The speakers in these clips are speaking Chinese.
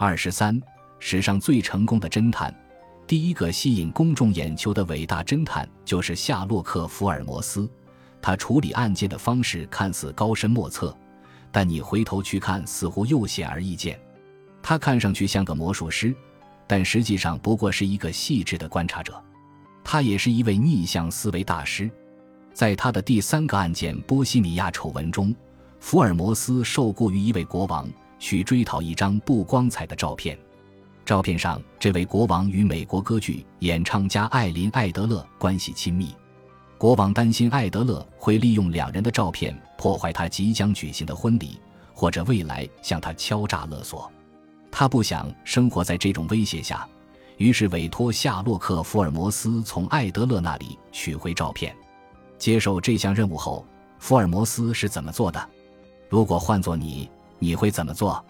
二十三，史上最成功的侦探，第一个吸引公众眼球的伟大侦探就是夏洛克·福尔摩斯。他处理案件的方式看似高深莫测，但你回头去看，似乎又显而易见。他看上去像个魔术师，但实际上不过是一个细致的观察者。他也是一位逆向思维大师。在他的第三个案件——波西米亚丑闻中，福尔摩斯受雇于一位国王，去追讨一张不光彩的照片。照片上，这位国王与美国歌剧演唱家艾琳·艾德勒关系亲密。国王担心艾德勒会利用两人的照片破坏他即将举行的婚礼，或者未来向他敲诈勒索。他不想生活在这种威胁下，于是委托夏洛克·福尔摩斯从艾德勒那里取回照片。接受这项任务后，福尔摩斯是怎么做的？如果换做你，你会怎么做？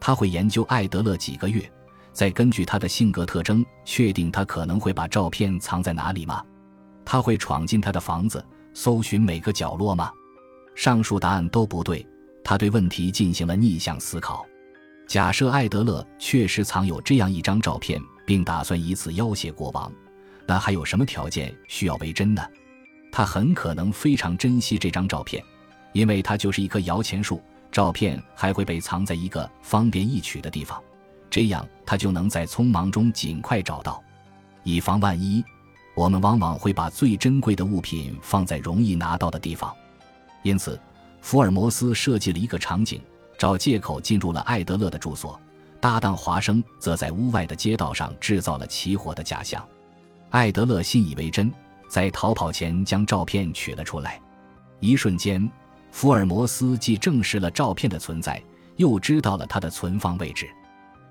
他会研究艾德勒几个月，再根据他的性格特征确定他可能会把照片藏在哪里吗？他会闯进他的房子，搜寻每个角落吗？上述答案都不对。他对问题进行了逆向思考。假设艾德勒确实藏有这样一张照片，并打算以此要挟国王，那还有什么条件需要为真呢？他很可能非常珍惜这张照片，因为它就是一棵摇钱树。照片还会被藏在一个方便易取的地方，这样他就能在匆忙中尽快找到，以防万一。我们往往会把最珍贵的物品放在容易拿到的地方，因此，福尔摩斯设计了一个场景，找借口进入了艾德勒的住所，搭档华生则在屋外的街道上制造了起火的假象。艾德勒信以为真，在逃跑前将照片取了出来。一瞬间，福尔摩斯既证实了照片的存在，又知道了它的存放位置。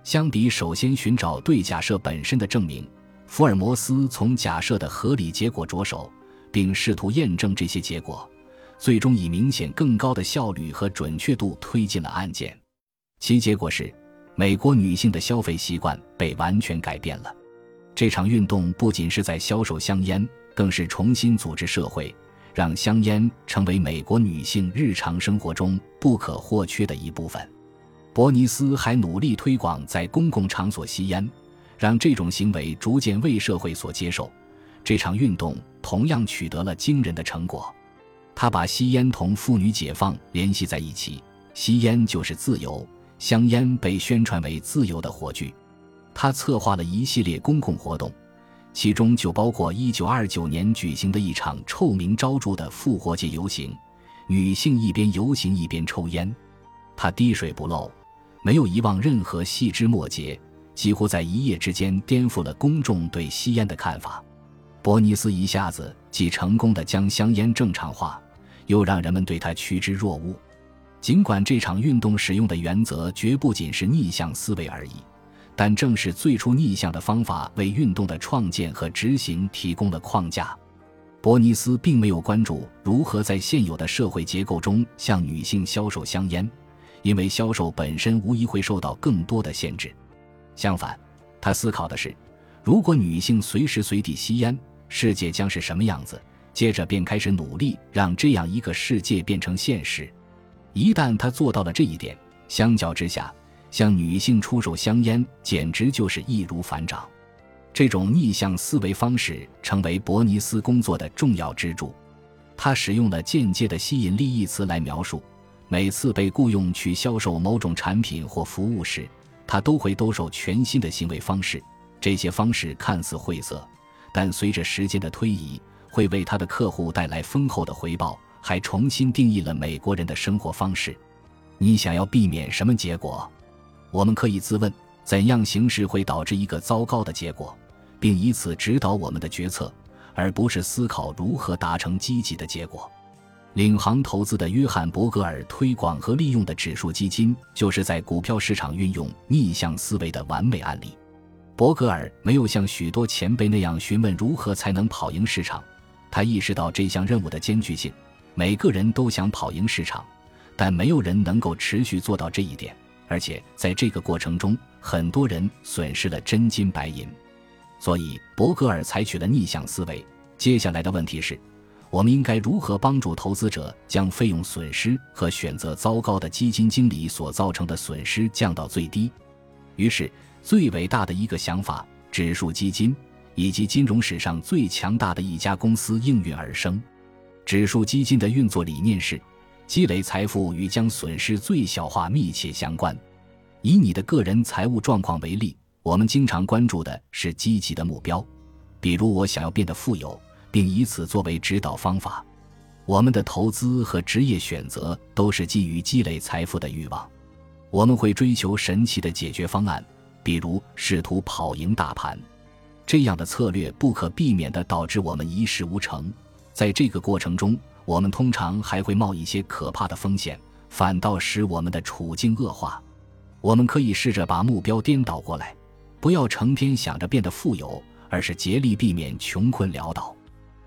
相比首先寻找对假设本身的证明。福尔摩斯从假设的合理结果着手，并试图验证这些结果，最终以明显更高的效率和准确度推进了案件。其结果是，美国女性的消费习惯被完全改变了。这场运动不仅是在销售香烟，更是重新组织社会，让香烟成为美国女性日常生活中不可或缺的一部分。伯尼斯还努力推广在公共场所吸烟。让这种行为逐渐为社会所接受，这场运动同样取得了惊人的成果。他把吸烟同妇女解放联系在一起，吸烟就是自由，香烟被宣传为自由的火炬。他策划了一系列公共活动，其中就包括1929年举行的一场臭名昭著的复活节游行，女性一边游行一边抽烟。他滴水不漏，没有遗忘任何细枝末节。几乎在一夜之间颠覆了公众对吸烟的看法。伯尼斯一下子既成功的将香烟正常化，又让人们对他趋之若鹜。尽管这场运动使用的原则绝不仅是逆向思维而已，但正是最初逆向的方法为运动的创建和执行提供了框架。伯尼斯并没有关注如何在现有的社会结构中向女性销售香烟，因为销售本身无疑会受到更多的限制。相反，他思考的是，如果女性随时随地吸烟，世界将是什么样子？接着便开始努力让这样一个世界变成现实。一旦他做到了这一点，相较之下，向女性出售香烟简直就是易如反掌。这种逆向思维方式成为伯尼斯工作的重要支柱。他使用了间接的吸引力一词来描述，每次被雇佣去销售某种产品或服务时。他都会兜售全新的行为方式，这些方式看似晦涩，但随着时间的推移，会为他的客户带来丰厚的回报，还重新定义了美国人的生活方式。你想要避免什么结果？我们可以自问：怎样行事会导致一个糟糕的结果，并以此指导我们的决策，而不是思考如何达成积极的结果。领航投资的约翰·伯格尔推广和利用的指数基金，就是在股票市场运用逆向思维的完美案例。伯格尔没有像许多前辈那样询问如何才能跑赢市场，他意识到这项任务的艰巨性。每个人都想跑赢市场，但没有人能够持续做到这一点，而且在这个过程中，很多人损失了真金白银。所以，伯格尔采取了逆向思维。接下来的问题是。我们应该如何帮助投资者将费用损失和选择糟糕的基金经理所造成的损失降到最低？于是，最伟大的一个想法——指数基金，以及金融史上最强大的一家公司应运而生。指数基金的运作理念是：积累财富与将损失最小化密切相关。以你的个人财务状况为例，我们经常关注的是积极的目标，比如我想要变得富有，并以此作为指导方法。我们的投资和职业选择都是基于积累财富的欲望。我们会追求神奇的解决方案，比如试图跑赢大盘。这样的策略不可避免地导致我们一事无成。在这个过程中，我们通常还会冒一些可怕的风险，反倒使我们的处境恶化。我们可以试着把目标颠倒过来，不要成天想着变得富有，而是竭力避免穷困潦倒。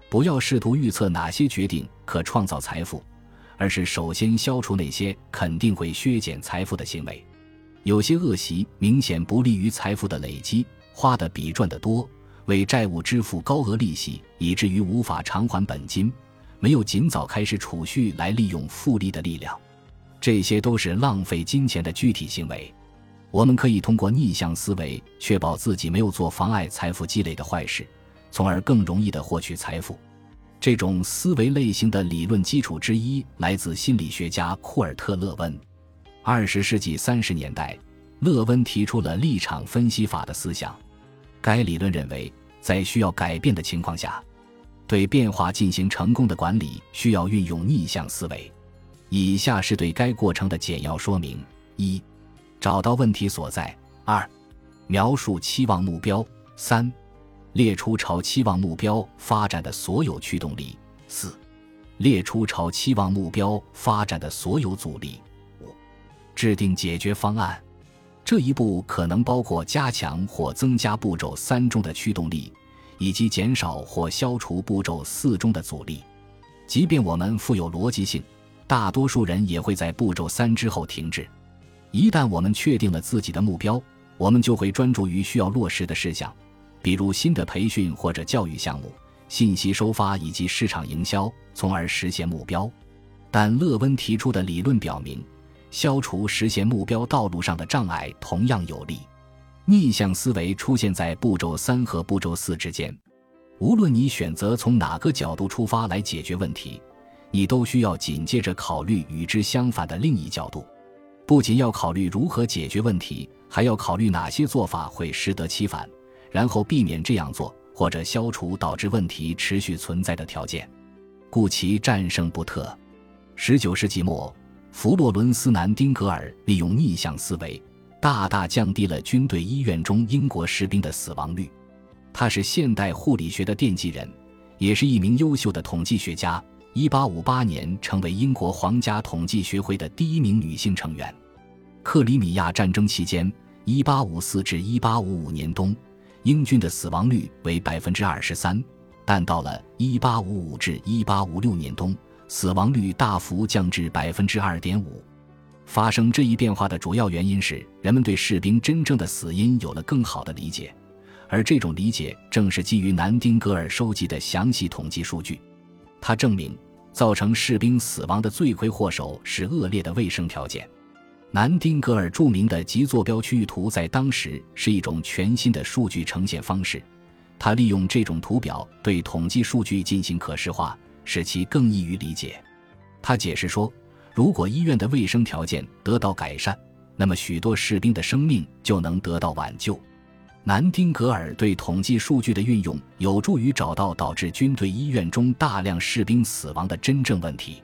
不要试图预测哪些决定可创造财富，而是首先消除那些肯定会削减财富的行为。有些恶习明显不利于财富的累积，花的比赚的多，为债务支付高额利息，以至于无法偿还本金，没有尽早开始储蓄来利用复利的力量，这些都是浪费金钱的具体行为。我们可以通过逆向思维，确保自己没有做妨碍财富积累的坏事。从而更容易地获取财富。这种思维类型的理论基础之一来自心理学家库尔特·勒温。二十世纪三十年代，勒温提出了立场分析法的思想。该理论认为，在需要改变的情况下，对变化进行成功的管理需要运用逆向思维。以下是对该过程的简要说明：一、找到问题所在；二、描述期望目标；三。列出朝期望目标发展的所有驱动力。四、列出朝期望目标发展的所有阻力。五、制定解决方案。这一步可能包括加强或增加步骤三中的驱动力，以及减少或消除步骤四中的阻力。即便我们富有逻辑性，大多数人也会在步骤三之后停滞。一旦我们确定了自己的目标，我们就会专注于需要落实的事项。比如新的培训或者教育项目、信息收发以及市场营销，从而实现目标。但勒温提出的理论表明，消除实现目标道路上的障碍同样有利。逆向思维出现在步骤三和步骤四之间。无论你选择从哪个角度出发来解决问题，你都需要紧接着考虑与之相反的另一角度。不仅要考虑如何解决问题，还要考虑哪些做法会适得其反。然后避免这样做，或者消除导致问题持续存在的条件，故其战胜不特。十九世纪末，弗洛伦斯·南丁格尔利用逆向思维，大大降低了军队医院中英国士兵的死亡率。他是现代护理学的奠基人，也是一名优秀的统计学家。一八五八年，成为英国皇家统计学会的第一名女性成员。克里米亚战争期间（一八五四至一八五五年冬）。英军的死亡率为百分之二十三，但到了一八五五至一八五六年冬，死亡率大幅降至百分之二点五。发生这一变化的主要原因是人们对士兵真正的死因有了更好的理解，而这种理解正是基于南丁格尔收集的详细统计数据。他证明，造成士兵死亡的罪魁祸首是恶劣的卫生条件。南丁格尔著名的极坐标区域图在当时是一种全新的数据呈现方式，他利用这种图表对统计数据进行可视化，使其更易于理解。他解释说，如果医院的卫生条件得到改善，那么许多士兵的生命就能得到挽救。南丁格尔对统计数据的运用有助于找到导致军队医院中大量士兵死亡的真正问题。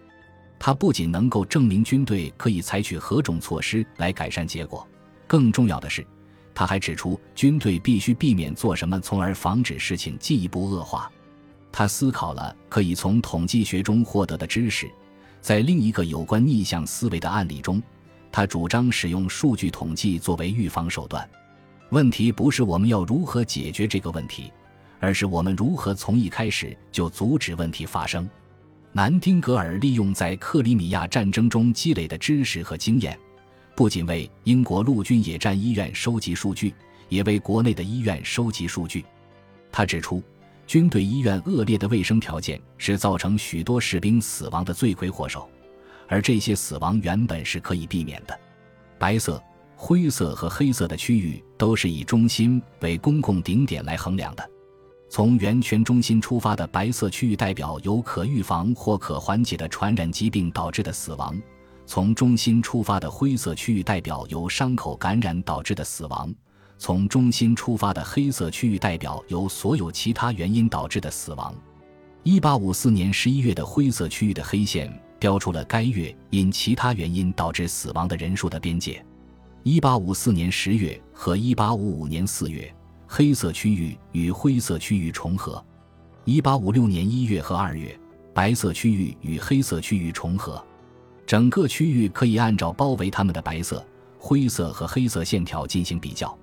他不仅能够证明军队可以采取何种措施来改善结果，更重要的是，他还指出军队必须避免做什么，从而防止事情进一步恶化。他思考了可以从统计学中获得的知识，在另一个有关逆向思维的案例中，他主张使用数据统计作为预防手段。问题不是我们要如何解决这个问题，而是我们如何从一开始就阻止问题发生。南丁格尔利用在克里米亚战争中积累的知识和经验，不仅为英国陆军野战医院收集数据，也为国内的医院收集数据。他指出，军队医院恶劣的卫生条件是造成许多士兵死亡的罪魁祸首，而这些死亡原本是可以避免的。白色、灰色和黑色的区域都是以中心为公共顶点来衡量的。从圆圈中心出发的白色区域代表有可预防或可缓解的传染疾病导致的死亡；从中心出发的灰色区域代表由伤口感染导致的死亡；从中心出发的黑色区域代表由所有其他原因导致的死亡。一八五四年十一月的灰色区域的黑线标出了该月因其他原因导致死亡的人数的边界。一八五四年十月和一八五五年四月。黑色区域与灰色区域重合。一八五六年一月和二月，白色区域与黑色区域重合。整个区域可以按照包围它们的白色、灰色和黑色线条进行比较。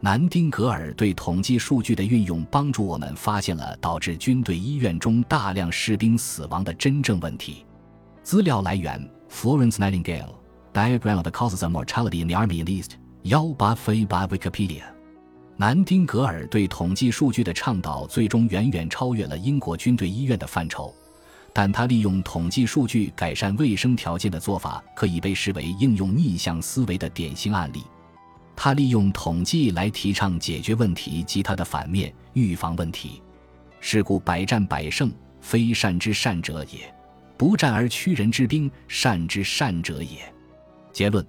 南丁格尔对统计数据的运用，帮助我们发现了导致军队医院中大量士兵死亡的真正问题。资料来源：Florence Nightingale Diagram of the Causes of Mortality in the Army List，幺八飞八 Wikipedia。南丁格尔对统计数据的倡导，最终远远超越了英国军队医院的范畴。但他利用统计数据改善卫生条件的做法，可以被视为应用逆向思维的典型案例。他利用统计来提倡解决问题及它的反面——预防问题。是故百战百胜，非善之善者也；不战而屈人之兵，善之善者也。结论：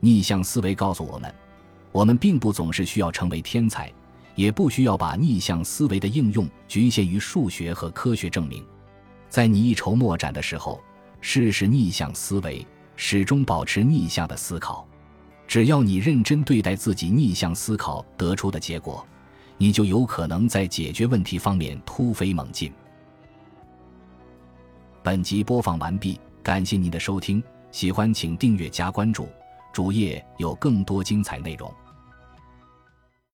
逆向思维告诉我们。我们并不总是需要成为天才，也不需要把逆向思维的应用局限于数学和科学证明。在你一筹莫展的时候，试试逆向思维，始终保持逆向的思考。只要你认真对待自己逆向思考得出的结果，你就有可能在解决问题方面突飞猛进。本集播放完毕，感谢您的收听，喜欢请订阅加关注。主页有更多精彩内容。